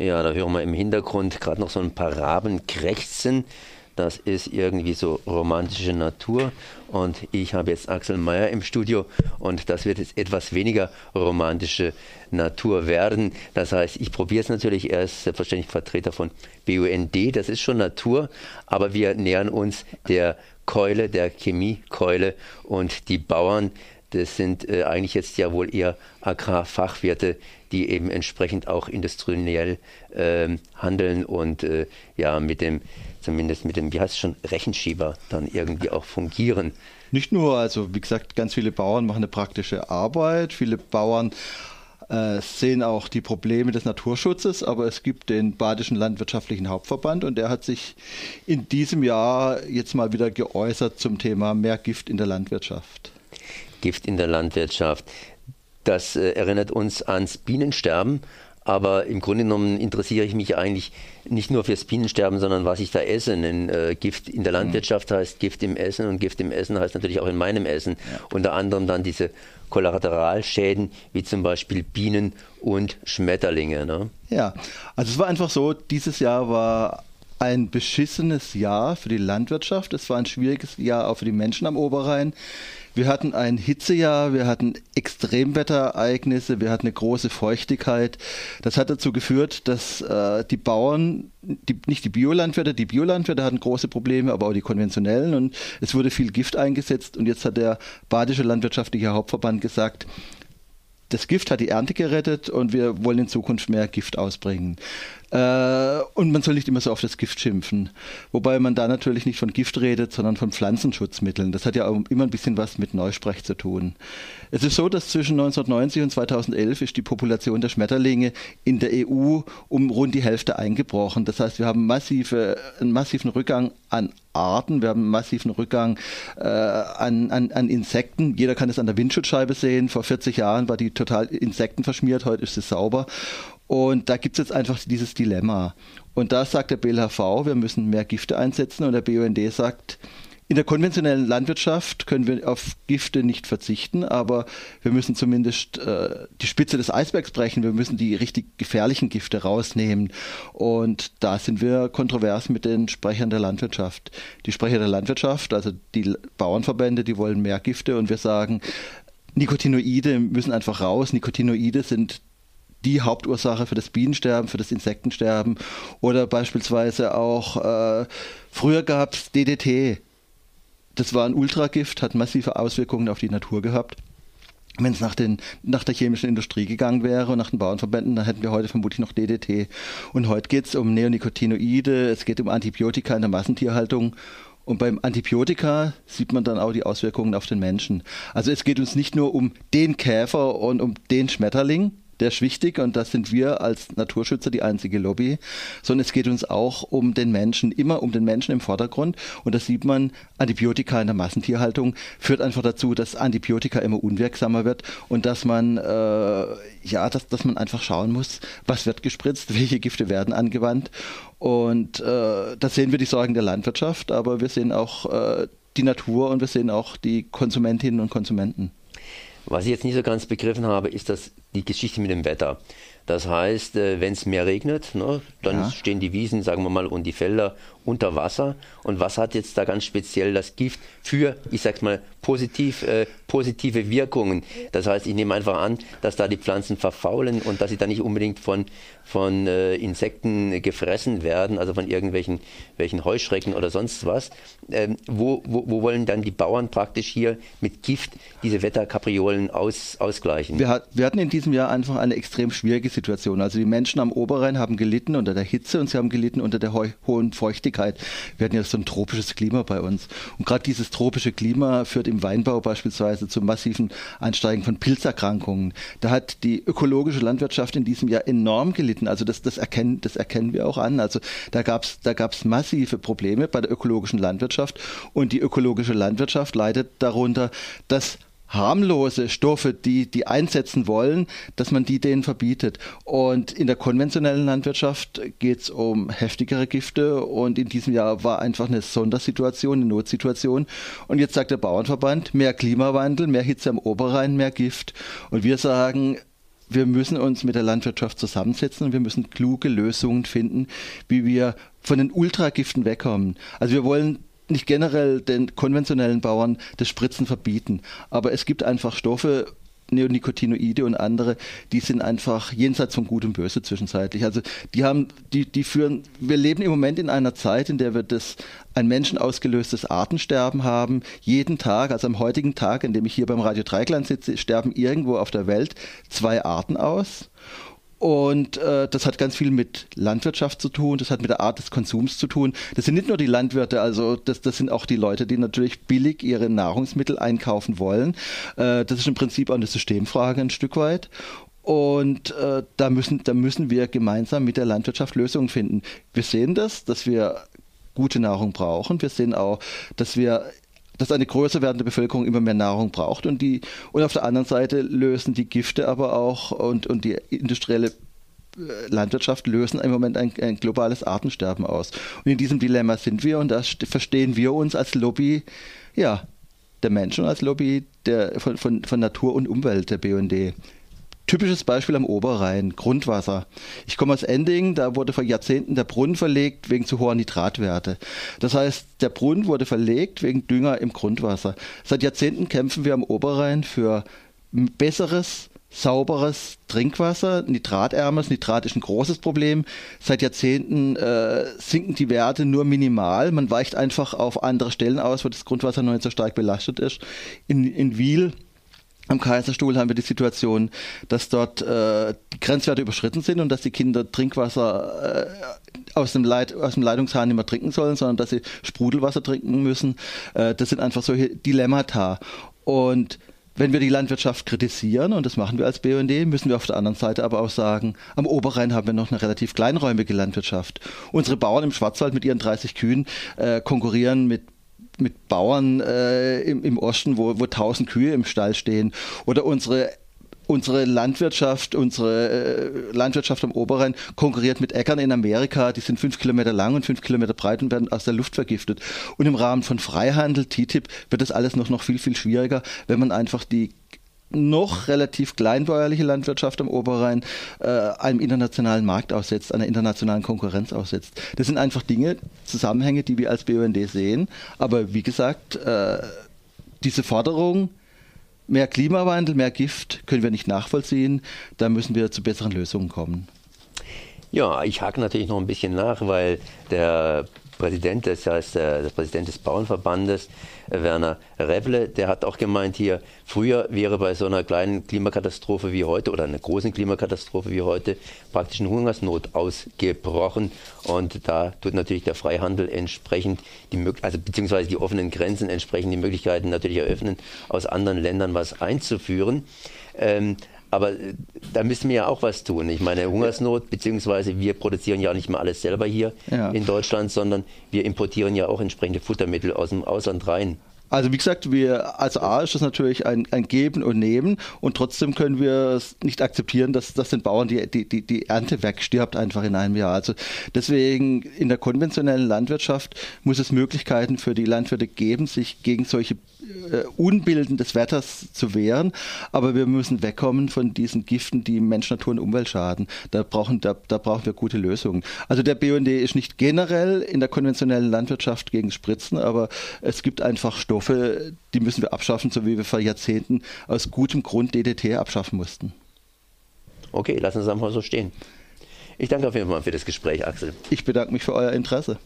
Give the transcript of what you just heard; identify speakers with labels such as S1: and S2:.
S1: Ja, da hören wir im Hintergrund gerade noch so ein paar Raben krächzen. Das ist irgendwie so romantische Natur. Und ich habe jetzt Axel Mayer im Studio und das wird jetzt etwas weniger romantische Natur werden. Das heißt, ich probiere es natürlich. Er ist selbstverständlich Vertreter von BUND. Das ist schon Natur, aber wir nähern uns der Keule, der Chemiekeule und die Bauern das sind äh, eigentlich jetzt ja wohl eher Agrarfachwirte, die eben entsprechend auch industriell äh, handeln und äh, ja mit dem, zumindest mit dem, wie heißt es schon, Rechenschieber dann irgendwie auch fungieren.
S2: Nicht nur, also wie gesagt, ganz viele Bauern machen eine praktische Arbeit, viele Bauern äh, sehen auch die Probleme des Naturschutzes, aber es gibt den Badischen Landwirtschaftlichen Hauptverband und der hat sich in diesem Jahr jetzt mal wieder geäußert zum Thema mehr Gift in der Landwirtschaft.
S1: Gift in der Landwirtschaft. Das äh, erinnert uns ans Bienensterben. Aber im Grunde genommen interessiere ich mich eigentlich nicht nur fürs Bienensterben, sondern was ich da esse. Denn äh, Gift in der Landwirtschaft heißt Gift im Essen und Gift im Essen heißt natürlich auch in meinem Essen. Ja. Unter anderem dann diese Kollateralschäden wie zum Beispiel Bienen und Schmetterlinge. Ne?
S2: Ja, also es war einfach so, dieses Jahr war ein beschissenes Jahr für die Landwirtschaft. Es war ein schwieriges Jahr auch für die Menschen am Oberrhein. Wir hatten ein Hitzejahr, wir hatten Extremwetterereignisse, wir hatten eine große Feuchtigkeit. Das hat dazu geführt, dass äh, die Bauern, die, nicht die Biolandwirte, die Biolandwirte hatten große Probleme, aber auch die konventionellen und es wurde viel Gift eingesetzt und jetzt hat der Badische Landwirtschaftliche Hauptverband gesagt, das Gift hat die Ernte gerettet und wir wollen in Zukunft mehr Gift ausbringen. Äh, und man soll nicht immer so auf das Gift schimpfen. Wobei man da natürlich nicht von Gift redet, sondern von Pflanzenschutzmitteln. Das hat ja auch immer ein bisschen was mit Neusprech zu tun. Es ist so, dass zwischen 1990 und 2011 ist die Population der Schmetterlinge in der EU um rund die Hälfte eingebrochen. Das heißt, wir haben massive, einen massiven Rückgang an Arten, wir haben einen massiven Rückgang äh, an, an, an Insekten. Jeder kann es an der Windschutzscheibe sehen. Vor 40 Jahren war die total Insekten verschmiert, heute ist sie sauber. Und da gibt es jetzt einfach dieses Dilemma. Und da sagt der BLHV, wir müssen mehr Gifte einsetzen und der BUND sagt, in der konventionellen Landwirtschaft können wir auf Gifte nicht verzichten, aber wir müssen zumindest äh, die Spitze des Eisbergs brechen. Wir müssen die richtig gefährlichen Gifte rausnehmen. Und da sind wir kontrovers mit den Sprechern der Landwirtschaft. Die Sprecher der Landwirtschaft, also die Bauernverbände, die wollen mehr Gifte und wir sagen, Nicotinoide müssen einfach raus. Nicotinoide sind die Hauptursache für das Bienensterben, für das Insektensterben oder beispielsweise auch äh, früher gab es DDT. Das war ein Ultragift, hat massive Auswirkungen auf die Natur gehabt. Wenn es nach, nach der chemischen Industrie gegangen wäre und nach den Bauernverbänden, dann hätten wir heute vermutlich noch DDT. Und heute geht es um Neonicotinoide, es geht um Antibiotika in der Massentierhaltung und beim Antibiotika sieht man dann auch die Auswirkungen auf den Menschen. Also es geht uns nicht nur um den Käfer und um den Schmetterling, der ist wichtig und das sind wir als Naturschützer die einzige Lobby, sondern es geht uns auch um den Menschen, immer um den Menschen im Vordergrund. Und das sieht man, Antibiotika in der Massentierhaltung führt einfach dazu, dass Antibiotika immer unwirksamer wird und dass man, äh, ja, dass, dass man einfach schauen muss, was wird gespritzt, welche Gifte werden angewandt. Und äh, da sehen wir die Sorgen der Landwirtschaft, aber wir sehen auch äh, die Natur und wir sehen auch die Konsumentinnen und Konsumenten.
S1: Was ich jetzt nicht so ganz begriffen habe, ist das die Geschichte mit dem Wetter. Das heißt, äh, wenn es mehr regnet, ne, dann ja. stehen die Wiesen, sagen wir mal, und die Felder unter Wasser. Und was hat jetzt da ganz speziell das Gift für, ich sag's mal, positiv, äh, positive Wirkungen? Das heißt, ich nehme einfach an, dass da die Pflanzen verfaulen und dass sie dann nicht unbedingt von, von äh, Insekten gefressen werden, also von irgendwelchen welchen Heuschrecken oder sonst was. Ähm, wo, wo, wo, wollen dann die Bauern praktisch hier mit Gift diese Wetterkapriolen aus, ausgleichen?
S2: Wir, hat, wir hatten in diesem Jahr einfach eine extrem schwierige Situation. Also die Menschen am Oberrhein haben gelitten unter der Hitze und sie haben gelitten unter der hohen Feuchtigkeit. Wir hatten ja so ein tropisches Klima bei uns. Und gerade dieses tropische Klima führt im Weinbau beispielsweise zu massiven Ansteigen von Pilzerkrankungen. Da hat die ökologische Landwirtschaft in diesem Jahr enorm gelitten. Also das, das, erkennen, das erkennen wir auch an. Also da gab es da gab's massive Probleme bei der ökologischen Landwirtschaft. Und die ökologische Landwirtschaft leidet darunter, dass harmlose Stoffe, die die einsetzen wollen, dass man die denen verbietet. Und in der konventionellen Landwirtschaft geht es um heftigere Gifte und in diesem Jahr war einfach eine Sondersituation, eine Notsituation. Und jetzt sagt der Bauernverband, mehr Klimawandel, mehr Hitze am Oberrhein, mehr Gift. Und wir sagen, wir müssen uns mit der Landwirtschaft zusammensetzen und wir müssen kluge Lösungen finden, wie wir von den Ultragiften wegkommen. Also wir wollen nicht generell den konventionellen Bauern das Spritzen verbieten, aber es gibt einfach Stoffe, Neonicotinoide und andere, die sind einfach jenseits von Gut und Böse zwischenzeitlich. Also die haben, die, die führen, wir leben im Moment in einer Zeit, in der wir das ein menschenausgelöstes Artensterben haben. Jeden Tag, also am heutigen Tag, in dem ich hier beim Radio Dreigland sitze, sterben irgendwo auf der Welt zwei Arten aus. Und äh, das hat ganz viel mit Landwirtschaft zu tun, das hat mit der Art des Konsums zu tun. Das sind nicht nur die Landwirte, also das, das sind auch die Leute, die natürlich billig ihre Nahrungsmittel einkaufen wollen. Äh, das ist im Prinzip auch eine Systemfrage ein Stück weit. Und äh, da, müssen, da müssen wir gemeinsam mit der Landwirtschaft Lösungen finden. Wir sehen das, dass wir gute Nahrung brauchen. Wir sehen auch, dass wir dass eine größer werdende Bevölkerung immer mehr Nahrung braucht und die und auf der anderen Seite lösen die Gifte aber auch und, und die industrielle äh, Landwirtschaft lösen im Moment ein, ein, globales Artensterben aus. Und in diesem Dilemma sind wir und da verstehen wir uns als Lobby, ja, der Menschen als Lobby der, von, von, von Natur und Umwelt der BND. Typisches Beispiel am Oberrhein, Grundwasser. Ich komme aus Ending, da wurde vor Jahrzehnten der Brunnen verlegt wegen zu hoher Nitratwerte. Das heißt, der Brunnen wurde verlegt wegen Dünger im Grundwasser. Seit Jahrzehnten kämpfen wir am Oberrhein für besseres, sauberes Trinkwasser, nitratärmes. Nitrat ist ein großes Problem. Seit Jahrzehnten äh, sinken die Werte nur minimal. Man weicht einfach auf andere Stellen aus, wo das Grundwasser noch nicht so stark belastet ist. In, in Wiel am Kaiserstuhl haben wir die Situation, dass dort äh, Grenzwerte überschritten sind und dass die Kinder Trinkwasser äh, aus, dem Leit aus dem Leitungshahn nicht mehr trinken sollen, sondern dass sie Sprudelwasser trinken müssen. Äh, das sind einfach solche Dilemmata. Und wenn wir die Landwirtschaft kritisieren, und das machen wir als BUND, müssen wir auf der anderen Seite aber auch sagen, am Oberrhein haben wir noch eine relativ kleinräumige Landwirtschaft. Unsere Bauern im Schwarzwald mit ihren 30 Kühen äh, konkurrieren mit mit Bauern äh, im, im Osten, wo, wo tausend Kühe im Stall stehen. Oder unsere unsere Landwirtschaft, unsere äh, Landwirtschaft am Oberrhein konkurriert mit Äckern in Amerika, die sind fünf Kilometer lang und fünf Kilometer breit und werden aus der Luft vergiftet. Und im Rahmen von Freihandel, TTIP, wird das alles noch, noch viel, viel schwieriger, wenn man einfach die noch relativ kleinbäuerliche Landwirtschaft am Oberrhein äh, einem internationalen Markt aussetzt, einer internationalen Konkurrenz aussetzt. Das sind einfach Dinge, Zusammenhänge, die wir als BUND sehen. Aber wie gesagt, äh, diese Forderung, mehr Klimawandel, mehr Gift, können wir nicht nachvollziehen. Da müssen wir zu besseren Lösungen kommen.
S1: Ja, ich hake natürlich noch ein bisschen nach, weil der Präsident, das heißt der, der Präsident des Bauernverbandes, äh, Werner Revle, der hat auch gemeint hier, früher wäre bei so einer kleinen Klimakatastrophe wie heute oder einer großen Klimakatastrophe wie heute praktisch eine Hungersnot ausgebrochen und da tut natürlich der Freihandel entsprechend die also beziehungsweise die offenen Grenzen entsprechend die Möglichkeiten natürlich eröffnen, aus anderen Ländern was einzuführen. Ähm, aber äh, da müssen wir ja auch was tun. Ich meine, Hungersnot, beziehungsweise wir produzieren ja nicht mal alles selber hier ja. in Deutschland, sondern wir importieren ja auch entsprechende Futtermittel aus dem Ausland rein.
S2: Also wie gesagt, wir als A ist das natürlich ein, ein Geben und Nehmen und trotzdem können wir es nicht akzeptieren, dass, dass den Bauern die, die, die, die Ernte wegstirbt einfach in einem Jahr. Also deswegen in der konventionellen Landwirtschaft muss es Möglichkeiten für die Landwirte geben, sich gegen solche äh, Unbilden des Wetters zu wehren. Aber wir müssen wegkommen von diesen Giften, die Mensch, Natur und Umwelt schaden. Da brauchen, da, da brauchen wir gute Lösungen. Also der BUND ist nicht generell in der konventionellen Landwirtschaft gegen Spritzen, aber es gibt einfach Stoffe, die müssen wir abschaffen, so wie wir vor Jahrzehnten aus gutem Grund DDT abschaffen mussten.
S1: Okay, lassen Sie es einfach so stehen. Ich danke auf jeden Fall für das Gespräch, Axel.
S2: Ich bedanke mich für euer Interesse.